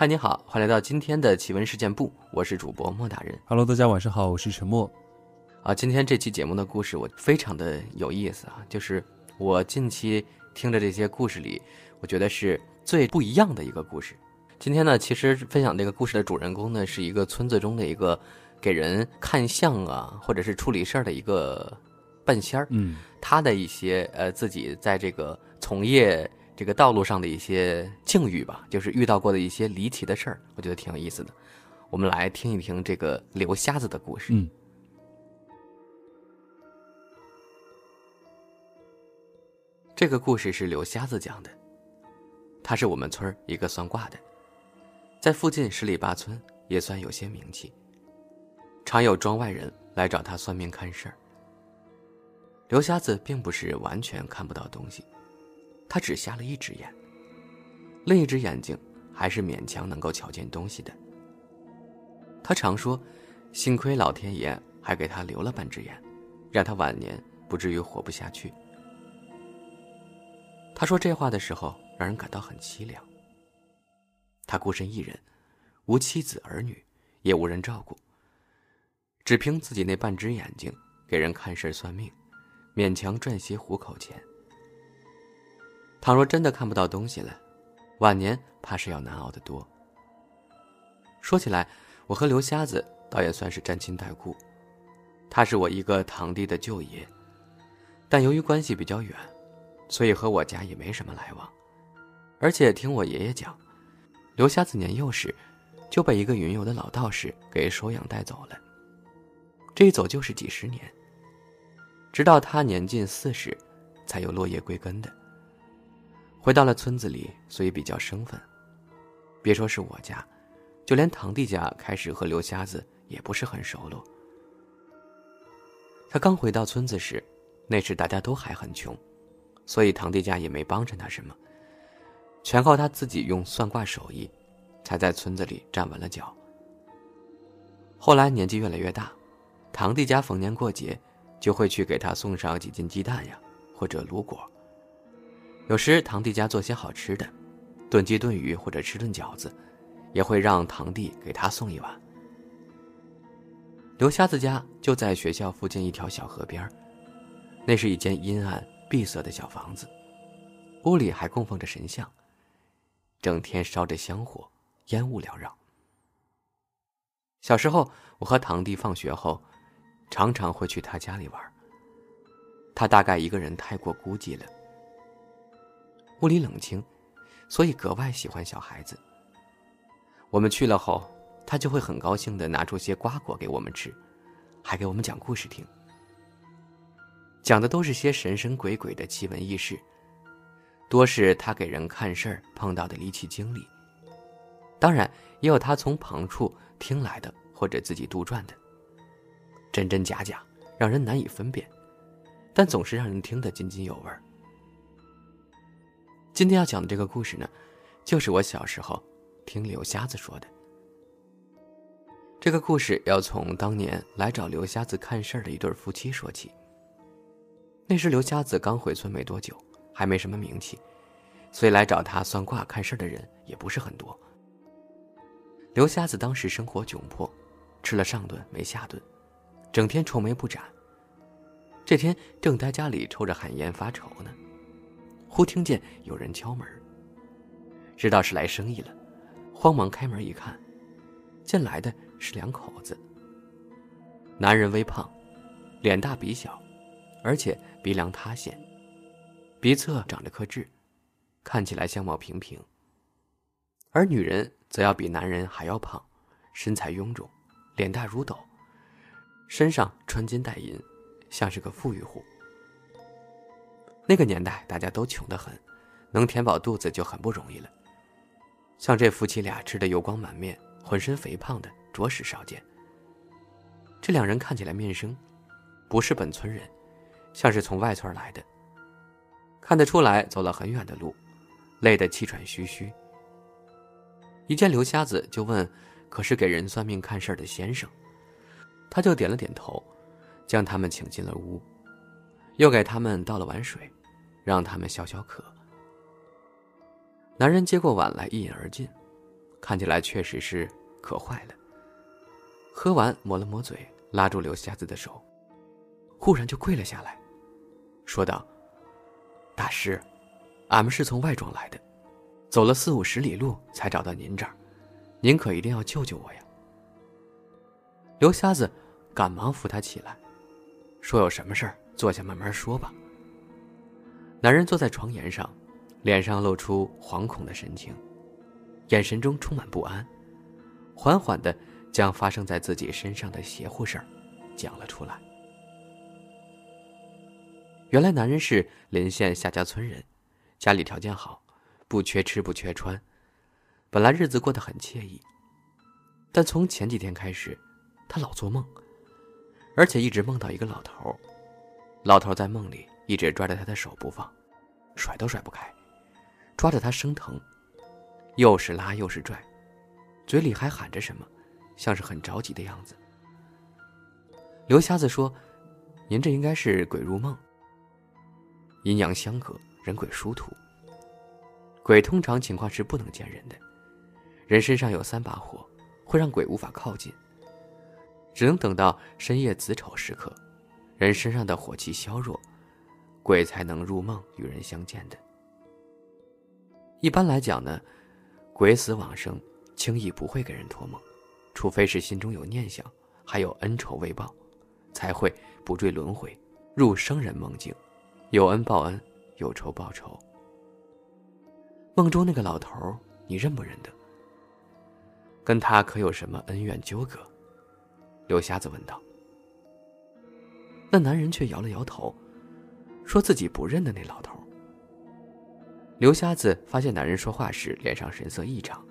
嗨，你好，欢迎来到今天的奇闻事件部，我是主播莫大人。Hello，大家晚上好，我是陈默。啊，今天这期节目的故事我非常的有意思啊，就是我近期听的这些故事里，我觉得是最不一样的一个故事。今天呢，其实分享这个故事的主人公呢，是一个村子中的一个给人看相啊，或者是处理事儿的一个半仙儿。嗯，他的一些呃自己在这个从业这个道路上的一些境遇吧，就是遇到过的一些离奇的事儿，我觉得挺有意思的。我们来听一听这个刘瞎子的故事。嗯，这个故事是刘瞎子讲的，他是我们村一个算卦的，在附近十里八村也算有些名气，常有庄外人来找他算命看事儿。刘瞎子并不是完全看不到东西，他只瞎了一只眼，另一只眼睛还是勉强能够瞧见东西的。他常说：“幸亏老天爷还给他留了半只眼，让他晚年不至于活不下去。”他说这话的时候，让人感到很凄凉。他孤身一人，无妻子儿女，也无人照顾，只凭自己那半只眼睛给人看事算命，勉强赚些糊口钱。倘若真的看不到东西了，晚年怕是要难熬得多。说起来，我和刘瞎子倒也算是沾亲带故，他是我一个堂弟的舅爷，但由于关系比较远。所以和我家也没什么来往，而且听我爷爷讲，刘瞎子年幼时就被一个云游的老道士给收养带走了，这一走就是几十年，直到他年近四十，才有落叶归根的。回到了村子里，所以比较生分。别说是我家，就连堂弟家开始和刘瞎子也不是很熟络。他刚回到村子时，那时大家都还很穷。所以堂弟家也没帮衬他什么，全靠他自己用算卦手艺，才在村子里站稳了脚。后来年纪越来越大，堂弟家逢年过节，就会去给他送上几斤鸡蛋呀，或者卤果。有时堂弟家做些好吃的，炖鸡炖鱼或者吃顿饺子，也会让堂弟给他送一碗。刘瞎子家就在学校附近一条小河边那是一间阴暗。闭塞的小房子，屋里还供奉着神像，整天烧着香火，烟雾缭绕。小时候，我和堂弟放学后，常常会去他家里玩。他大概一个人太过孤寂了。屋里冷清，所以格外喜欢小孩子。我们去了后，他就会很高兴的拿出些瓜果给我们吃，还给我们讲故事听。讲的都是些神神鬼鬼的奇闻异事，多是他给人看事儿碰到的离奇经历。当然，也有他从旁处听来的或者自己杜撰的，真真假假，让人难以分辨，但总是让人听得津津有味儿。今天要讲的这个故事呢，就是我小时候听刘瞎子说的。这个故事要从当年来找刘瞎子看事儿的一对夫妻说起。那时刘瞎子刚回村没多久，还没什么名气，所以来找他算卦看事儿的人也不是很多。刘瞎子当时生活窘迫，吃了上顿没下顿，整天愁眉不展。这天正在家里抽着旱烟发愁呢，忽听见有人敲门，知道是来生意了，慌忙开门一看，见来的是两口子。男人微胖，脸大鼻小。而且鼻梁塌陷，鼻侧长着颗痣，看起来相貌平平。而女人则要比男人还要胖，身材臃肿，脸大如斗，身上穿金戴银，像是个富裕户。那个年代大家都穷得很，能填饱肚子就很不容易了。像这夫妻俩吃的油光满面，浑身肥胖的，着实少见。这两人看起来面生，不是本村人。像是从外村来的，看得出来走了很远的路，累得气喘吁吁。一见刘瞎子就问：“可是给人算命看事儿的先生？”他就点了点头，将他们请进了屋，又给他们倒了碗水，让他们消消渴。男人接过碗来，一饮而尽，看起来确实是渴坏了。喝完，抹了抹嘴，拉住刘瞎子的手，忽然就跪了下来，说道：“大师，俺们是从外庄来的，走了四五十里路才找到您这儿，您可一定要救救我呀！”刘瞎子赶忙扶他起来，说：“有什么事儿，坐下慢慢说吧。”男人坐在床沿上，脸上露出惶恐的神情，眼神中充满不安，缓缓的将发生在自己身上的邪乎事儿讲了出来。原来男人是临县夏家村人，家里条件好，不缺吃不缺穿，本来日子过得很惬意。但从前几天开始，他老做梦，而且一直梦到一个老头老头在梦里。一直抓着他的手不放，甩都甩不开，抓着他生疼，又是拉又是拽，嘴里还喊着什么，像是很着急的样子。刘瞎子说：“您这应该是鬼入梦。阴阳相隔，人鬼殊途。鬼通常情况是不能见人的，人身上有三把火，会让鬼无法靠近。只能等到深夜子丑时刻，人身上的火气消弱。”鬼才能入梦与人相见的。一般来讲呢，鬼死往生轻易不会给人托梦，除非是心中有念想，还有恩仇未报，才会不坠轮回，入生人梦境，有恩报恩，有仇报仇。梦中那个老头，你认不认得？跟他可有什么恩怨纠葛？刘瞎子问道。那男人却摇了摇头。说自己不认得那老头。刘瞎子发现男人说话时脸上神色异常，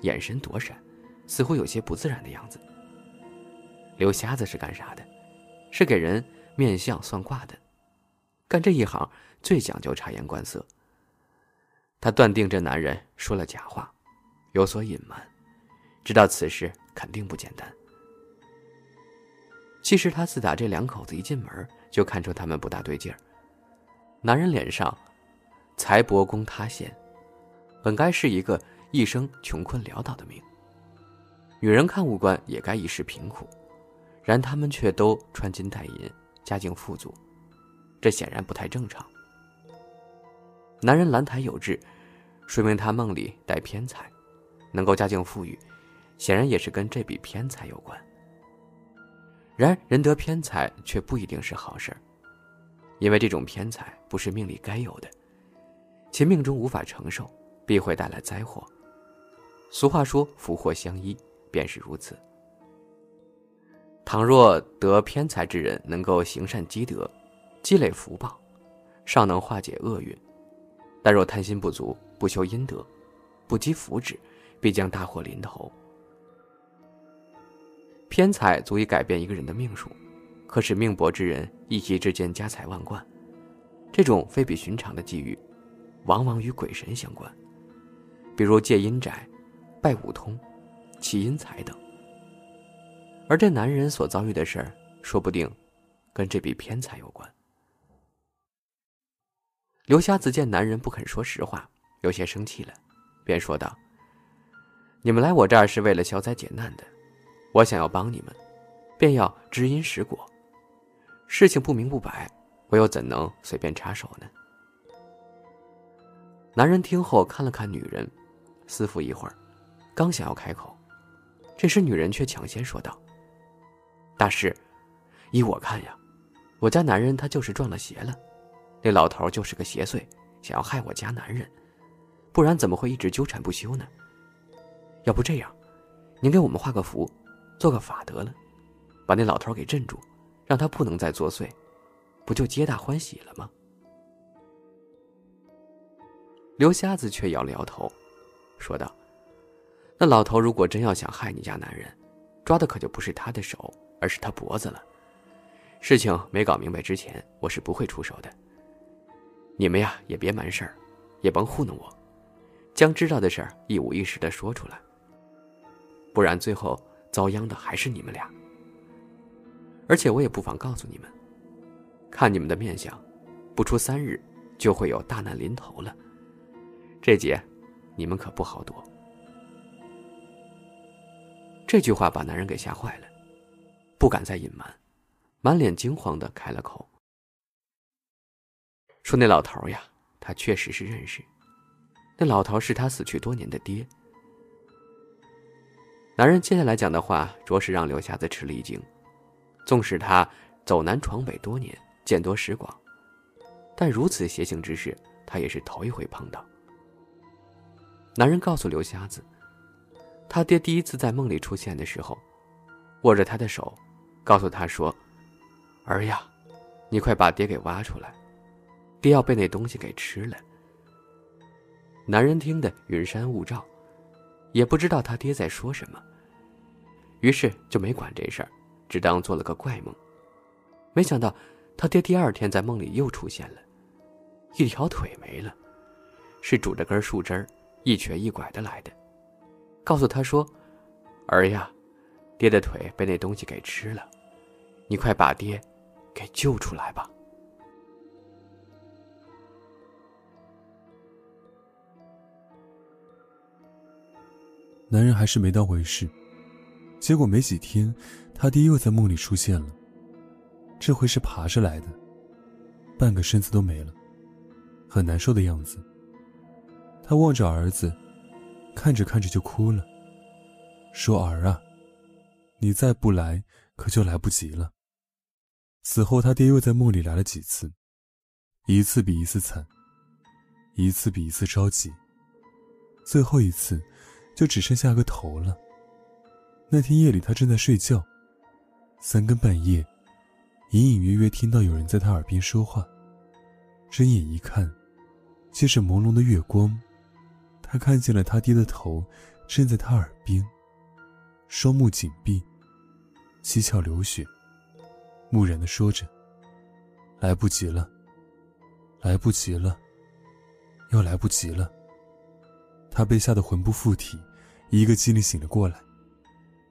眼神躲闪，似乎有些不自然的样子。刘瞎子是干啥的？是给人面相算卦的。干这一行最讲究察言观色。他断定这男人说了假话，有所隐瞒，知道此事肯定不简单。其实他自打这两口子一进门，就看出他们不大对劲儿。男人脸上，财帛宫塌陷，本该是一个一生穷困潦倒的命。女人看五官也该一世贫苦，然他们却都穿金戴银，家境富足，这显然不太正常。男人兰台有志，说明他梦里带偏财，能够家境富裕，显然也是跟这笔偏财有关。然人得偏财却不一定是好事儿。因为这种偏财不是命里该有的，其命中无法承受，必会带来灾祸。俗话说“福祸相依”，便是如此。倘若得偏财之人能够行善积德，积累福报，尚能化解厄运；但若贪心不足，不修阴德，不积福祉，必将大祸临头。偏财足以改变一个人的命数。可使命薄之人一夕之间家财万贯，这种非比寻常的际遇，往往与鬼神相关，比如借阴宅、拜五通、祈阴财等。而这男人所遭遇的事儿，说不定跟这笔偏财有关。刘瞎子见男人不肯说实话，有些生气了，便说道：“你们来我这儿是为了消灾解难的，我想要帮你们，便要知因识果。”事情不明不白，我又怎能随便插手呢？男人听后看了看女人，思忖一会儿，刚想要开口，这时女人却抢先说道：“大师，依我看呀，我家男人他就是撞了邪了，那老头就是个邪祟，想要害我家男人，不然怎么会一直纠缠不休呢？要不这样，您给我们画个符，做个法得了，把那老头给镇住。”让他不能再作祟，不就皆大欢喜了吗？刘瞎子却摇了摇头，说道：“那老头如果真要想害你家男人，抓的可就不是他的手，而是他脖子了。事情没搞明白之前，我是不会出手的。你们呀，也别瞒事儿，也甭糊弄我，将知道的事儿一五一十的说出来，不然最后遭殃的还是你们俩。”而且我也不妨告诉你们，看你们的面相，不出三日，就会有大难临头了。这劫，你们可不好躲。这句话把男人给吓坏了，不敢再隐瞒，满脸惊慌的开了口，说：“那老头呀，他确实是认识。那老头是他死去多年的爹。”男人接下来讲的话，着实让刘瞎子吃了一惊。纵使他走南闯北多年，见多识广，但如此邪性之事，他也是头一回碰到。男人告诉刘瞎子，他爹第一次在梦里出现的时候，握着他的手，告诉他说：“儿呀，你快把爹给挖出来，爹要被那东西给吃了。”男人听得云山雾罩，也不知道他爹在说什么，于是就没管这事儿，只当做了个怪梦。没想到他爹第二天在梦里又出现了，一条腿没了，是拄着根树枝。一瘸一拐的来的，告诉他说：“儿呀，爹的腿被那东西给吃了，你快把爹给救出来吧。”男人还是没当回事，结果没几天，他爹又在梦里出现了。这回是爬着来的，半个身子都没了，很难受的样子。他望着儿子，看着看着就哭了，说：“儿啊，你再不来，可就来不及了。”此后，他爹又在梦里来了几次，一次比一次惨，一次比一次着急。最后一次，就只剩下个头了。那天夜里，他正在睡觉，三更半夜，隐隐约约听到有人在他耳边说话。睁眼一看，借着朦胧的月光。他看见了他爹的头，枕在他耳边，双目紧闭，七窍流血，木然的说着：“来不及了，来不及了，要来不及了。”他被吓得魂不附体，一个机灵醒了过来，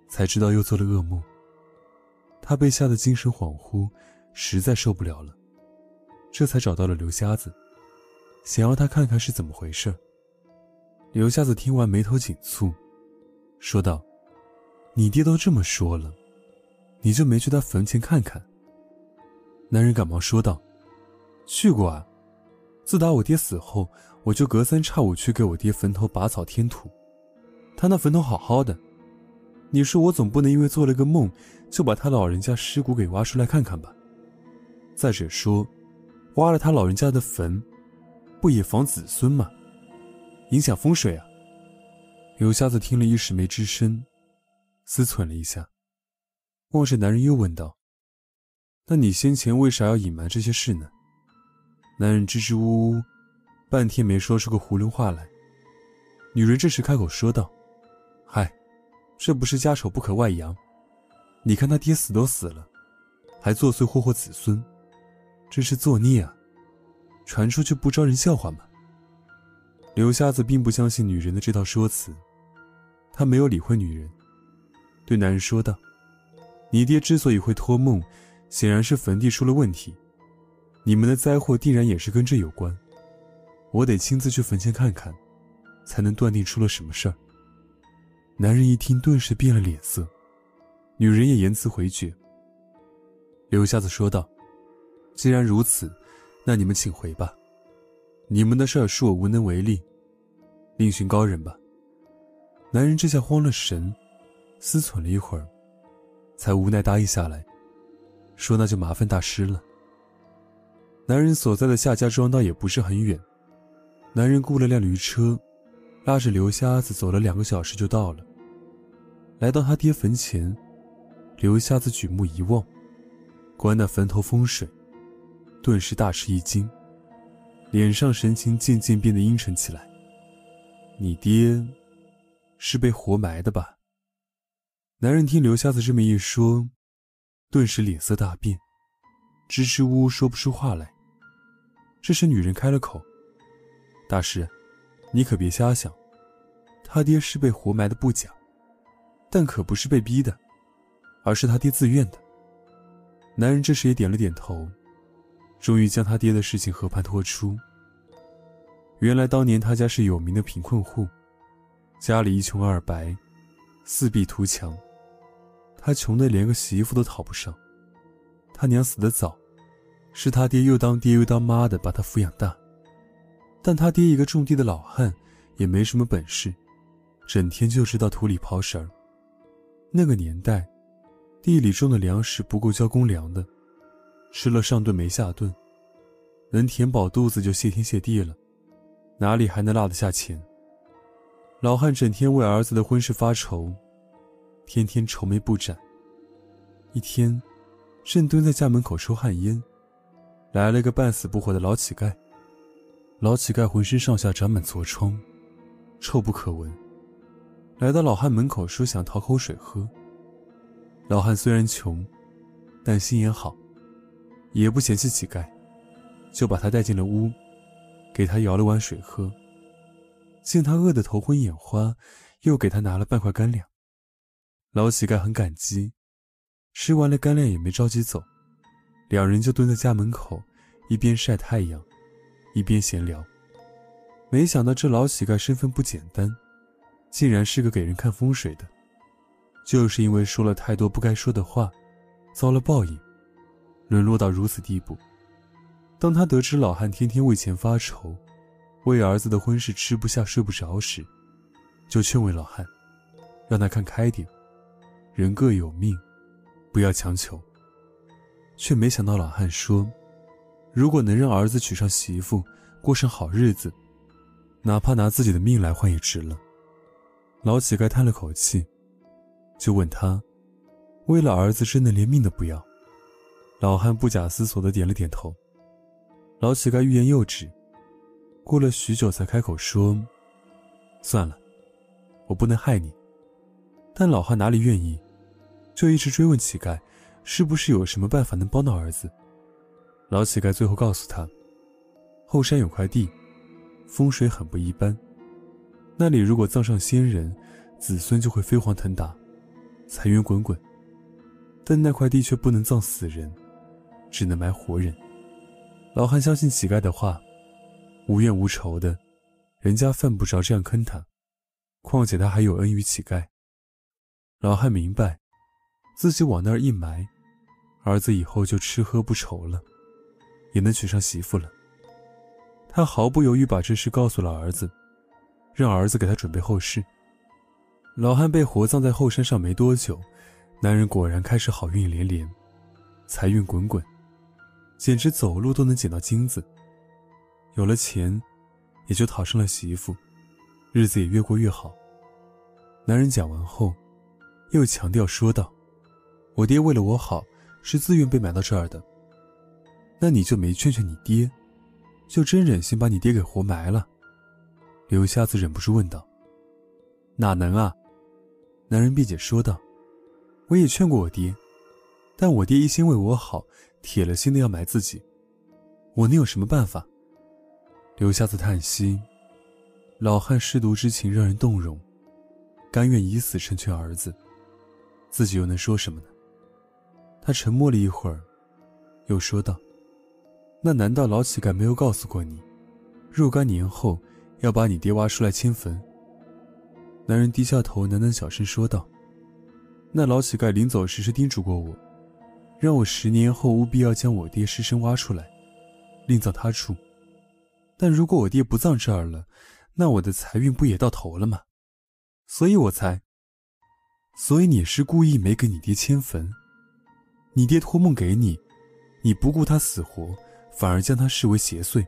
才知道又做了噩梦。他被吓得精神恍惚，实在受不了了，这才找到了刘瞎子，想要他看看是怎么回事。刘瞎子听完，眉头紧蹙，说道：“你爹都这么说了，你就没去他坟前看看？”男人赶忙说道：“去过啊，自打我爹死后，我就隔三差五去给我爹坟头拔草添土。他那坟头好好的，你说我总不能因为做了个梦，就把他老人家尸骨给挖出来看看吧？再者说，挖了他老人家的坟，不也防子孙吗？”影响风水啊！刘瞎子听了一时没吱声，思忖了一下，望着男人又问道：“那你先前为啥要隐瞒这些事呢？”男人支支吾吾，半天没说出个囫囵话来。女人这时开口说道：“嗨，这不是家丑不可外扬？你看他爹死都死了，还作祟祸祸子孙，真是作孽啊！传出去不招人笑话吗？”刘瞎子并不相信女人的这套说辞，他没有理会女人，对男人说道：“你爹之所以会托梦，显然是坟地出了问题，你们的灾祸定然也是跟这有关。我得亲自去坟前看看，才能断定出了什么事儿。”男人一听，顿时变了脸色，女人也言辞回绝。刘瞎子说道：“既然如此，那你们请回吧。”你们的事儿恕我无能为力，另寻高人吧。男人这下慌了神，思忖了一会儿，才无奈答应下来，说：“那就麻烦大师了。”男人所在的夏家庄倒也不是很远，男人雇了辆驴车，拉着刘瞎子走了两个小时就到了。来到他爹坟前，刘瞎子举目一望，观那坟头风水，顿时大吃一惊。脸上神情渐渐变得阴沉起来。你爹是被活埋的吧？男人听刘瞎子这么一说，顿时脸色大变，支支吾吾说不出话来。这时女人开了口：“大师，你可别瞎想，他爹是被活埋的不假，但可不是被逼的，而是他爹自愿的。”男人这时也点了点头。终于将他爹的事情和盘托出。原来当年他家是有名的贫困户，家里一穷二白，四壁图墙，他穷的连个媳妇都讨不上。他娘死得早，是他爹又当爹又当妈的把他抚养大。但他爹一个种地的老汉，也没什么本事，整天就知道土里刨食儿。那个年代，地里种的粮食不够交公粮的，吃了上顿没下顿，能填饱肚子就谢天谢地了，哪里还能落得下钱？老汉整天为儿子的婚事发愁，天天愁眉不展。一天，正蹲在家门口抽旱烟，来了个半死不活的老乞丐。老乞丐浑身上下长满痤疮，臭不可闻。来到老汉门口，说想讨口水喝。老汉虽然穷，但心眼好，也不嫌弃乞丐，就把他带进了屋，给他舀了碗水喝。见他饿得头昏眼花，又给他拿了半块干粮。老乞丐很感激，吃完了干粮也没着急走，两人就蹲在家门口，一边晒太阳。一边闲聊，没想到这老乞丐身份不简单，竟然是个给人看风水的。就是因为说了太多不该说的话，遭了报应，沦落到如此地步。当他得知老汉天天为钱发愁，为儿子的婚事吃不下睡不着时，就劝慰老汉，让他看开点，人各有命，不要强求。却没想到老汉说。如果能让儿子娶上媳妇，过上好日子，哪怕拿自己的命来换也值了。老乞丐叹了口气，就问他：“为了儿子，真的连命都不要？”老汉不假思索的点了点头。老乞丐欲言又止，过了许久才开口说：“算了，我不能害你。”但老汉哪里愿意，就一直追问乞丐：“是不是有什么办法能帮到儿子？”老乞丐最后告诉他：“后山有块地，风水很不一般。那里如果葬上先人，子孙就会飞黄腾达，财源滚滚。但那块地却不能葬死人，只能埋活人。”老汉相信乞丐的话，无怨无仇的，人家犯不着这样坑他。况且他还有恩于乞丐。老汉明白，自己往那儿一埋，儿子以后就吃喝不愁了。也能娶上媳妇了。他毫不犹豫把这事告诉了儿子，让儿子给他准备后事。老汉被活葬在后山上没多久，男人果然开始好运连连，财运滚滚，简直走路都能捡到金子。有了钱，也就讨上了媳妇，日子也越过越好。男人讲完后，又强调说道：“我爹为了我好，是自愿被埋到这儿的。”那你就没劝劝你爹，就真忍心把你爹给活埋了？刘瞎子忍不住问道。哪能啊？男人辩解说道。我也劝过我爹，但我爹一心为我好，铁了心的要埋自己，我能有什么办法？刘瞎子叹息。老汉舐犊之情让人动容，甘愿以死成全儿子，自己又能说什么呢？他沉默了一会儿，又说道。那难道老乞丐没有告诉过你，若干年后要把你爹挖出来迁坟？男人低下头，喃喃小声说道：“那老乞丐临走时是叮嘱过我，让我十年后务必要将我爹尸身挖出来，另葬他处。但如果我爹不葬这儿了，那我的财运不也到头了吗？所以我才……所以你是故意没给你爹迁坟？你爹托梦给你，你不顾他死活。”反而将他视为邪祟，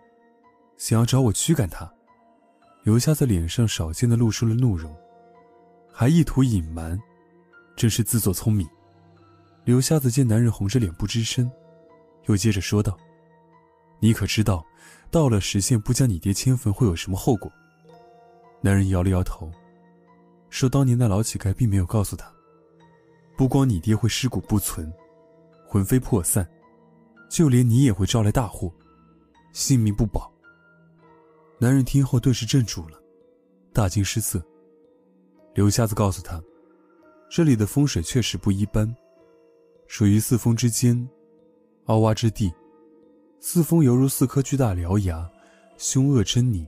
想要找我驱赶他。刘瞎子脸上少见的露出了怒容，还意图隐瞒，真是自作聪明。刘瞎子见男人红着脸不吱声，又接着说道：“你可知道，到了时限不将你爹迁坟会有什么后果？”男人摇了摇头，说：“当年那老乞丐并没有告诉他，不光你爹会尸骨不存，魂飞魄散。”就连你也会招来大祸，性命不保。男人听后顿时怔住了，大惊失色。刘瞎子告诉他，这里的风水确实不一般，属于四峰之间，凹洼之地，四峰犹如四颗巨大獠牙，凶恶狰狞，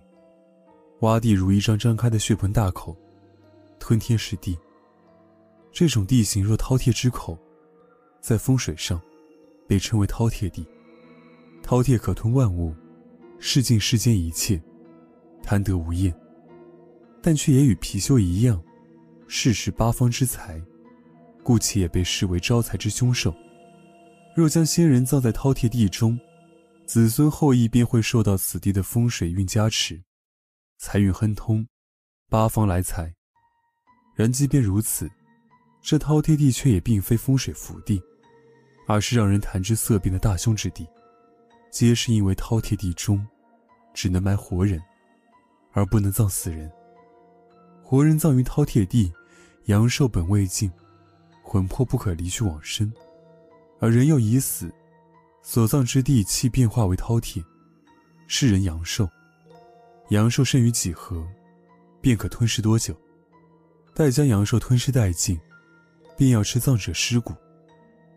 洼地如一张张开的血盆大口，吞天噬地。这种地形若饕餮之口，在风水上被称为饕餮地。饕餮可吞万物，噬尽世间一切，贪得无厌。但却也与貔貅一样，世事八方之财，故其也被视为招财之凶兽。若将先人葬在饕餮地中，子孙后裔便会受到此地的风水运加持，财运亨通，八方来财。然即便如此，这饕餮地却也并非风水福地，而是让人谈之色变的大凶之地，皆是因为饕餮地中只能埋活人，而不能葬死人。活人葬于饕餮地，阳寿本未尽，魂魄不可离去往生；而人又已死，所葬之地气变化为饕餮，是人阳寿。阳寿剩余几何，便可吞噬多久。待将阳寿吞噬殆尽，便要吃葬者尸骨，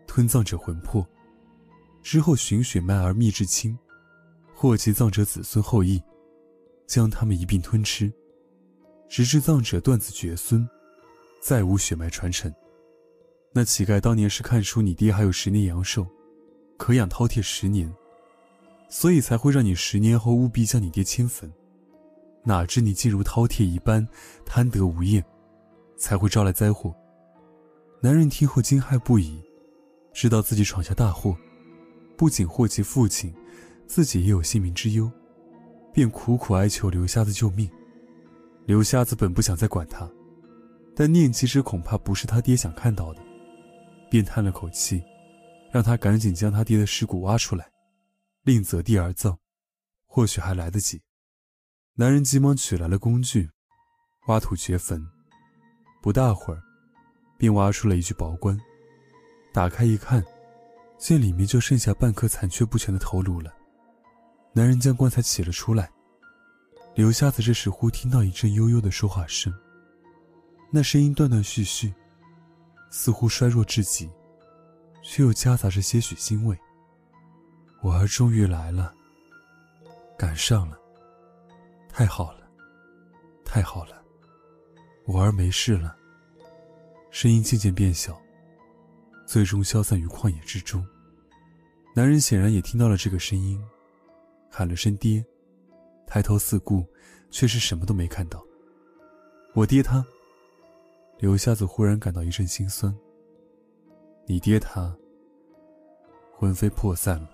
吞葬者魂魄，之后寻血脉而觅至亲，或其葬者子孙后裔，将他们一并吞吃。直至葬者断子绝孙，再无血脉传承。那乞丐当年是看出你爹还有十年阳寿，可养饕餮十年，所以才会让你十年后务必将你爹迁坟。哪知你竟如饕餮一般贪得无厌，才会招来灾祸。男人听后惊骇不已，知道自己闯下大祸，不仅祸及父亲，自己也有性命之忧，便苦苦哀求刘瞎子救命。刘瞎子本不想再管他，但念及之恐怕不是他爹想看到的，便叹了口气，让他赶紧将他爹的尸骨挖出来，另择地而葬，或许还来得及。男人急忙取来了工具，挖土掘坟，不大会儿，便挖出了一具薄棺，打开一看，见里面就剩下半颗残缺不全的头颅了。男人将棺材起了出来。刘瞎子这时忽听到一阵悠悠的说话声，那声音断断续续，似乎衰弱至极，却又夹杂着些许欣慰。我儿终于来了，赶上了，太好了，太好了，我儿没事了。声音渐渐变小，最终消散于旷野之中。男人显然也听到了这个声音，喊了声“爹”。抬头四顾，却是什么都没看到。我爹他。刘瞎子忽然感到一阵心酸。你爹他魂飞魄散了。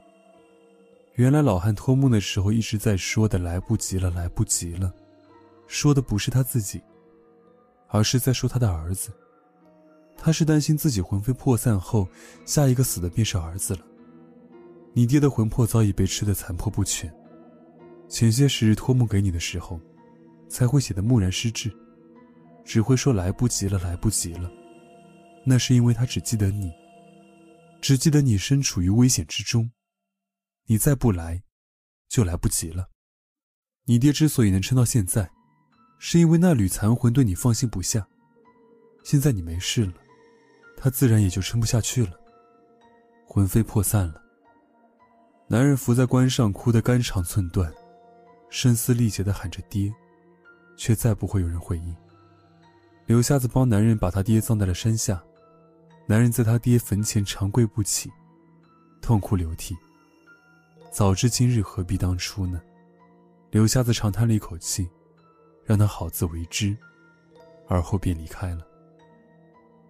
原来老汉托梦的时候一直在说的“来不及了，来不及了”，说的不是他自己，而是在说他的儿子。他是担心自己魂飞魄散后，下一个死的便是儿子了。你爹的魂魄早已被吃得残破不全。前些时日托梦给你的时候，才会写的木然失智，只会说来不及了，来不及了。那是因为他只记得你，只记得你身处于危险之中，你再不来，就来不及了。你爹之所以能撑到现在，是因为那缕残魂对你放心不下。现在你没事了，他自然也就撑不下去了，魂飞魄散了。男人伏在棺上，哭得肝肠寸断。声嘶力竭地喊着“爹”，却再不会有人回应。刘瞎子帮男人把他爹葬在了山下，男人在他爹坟前长跪不起，痛哭流涕。早知今日，何必当初呢？刘瞎子长叹了一口气，让他好自为之，而后便离开了。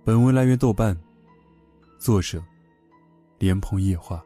本文来源豆瓣，作者：莲蓬夜话。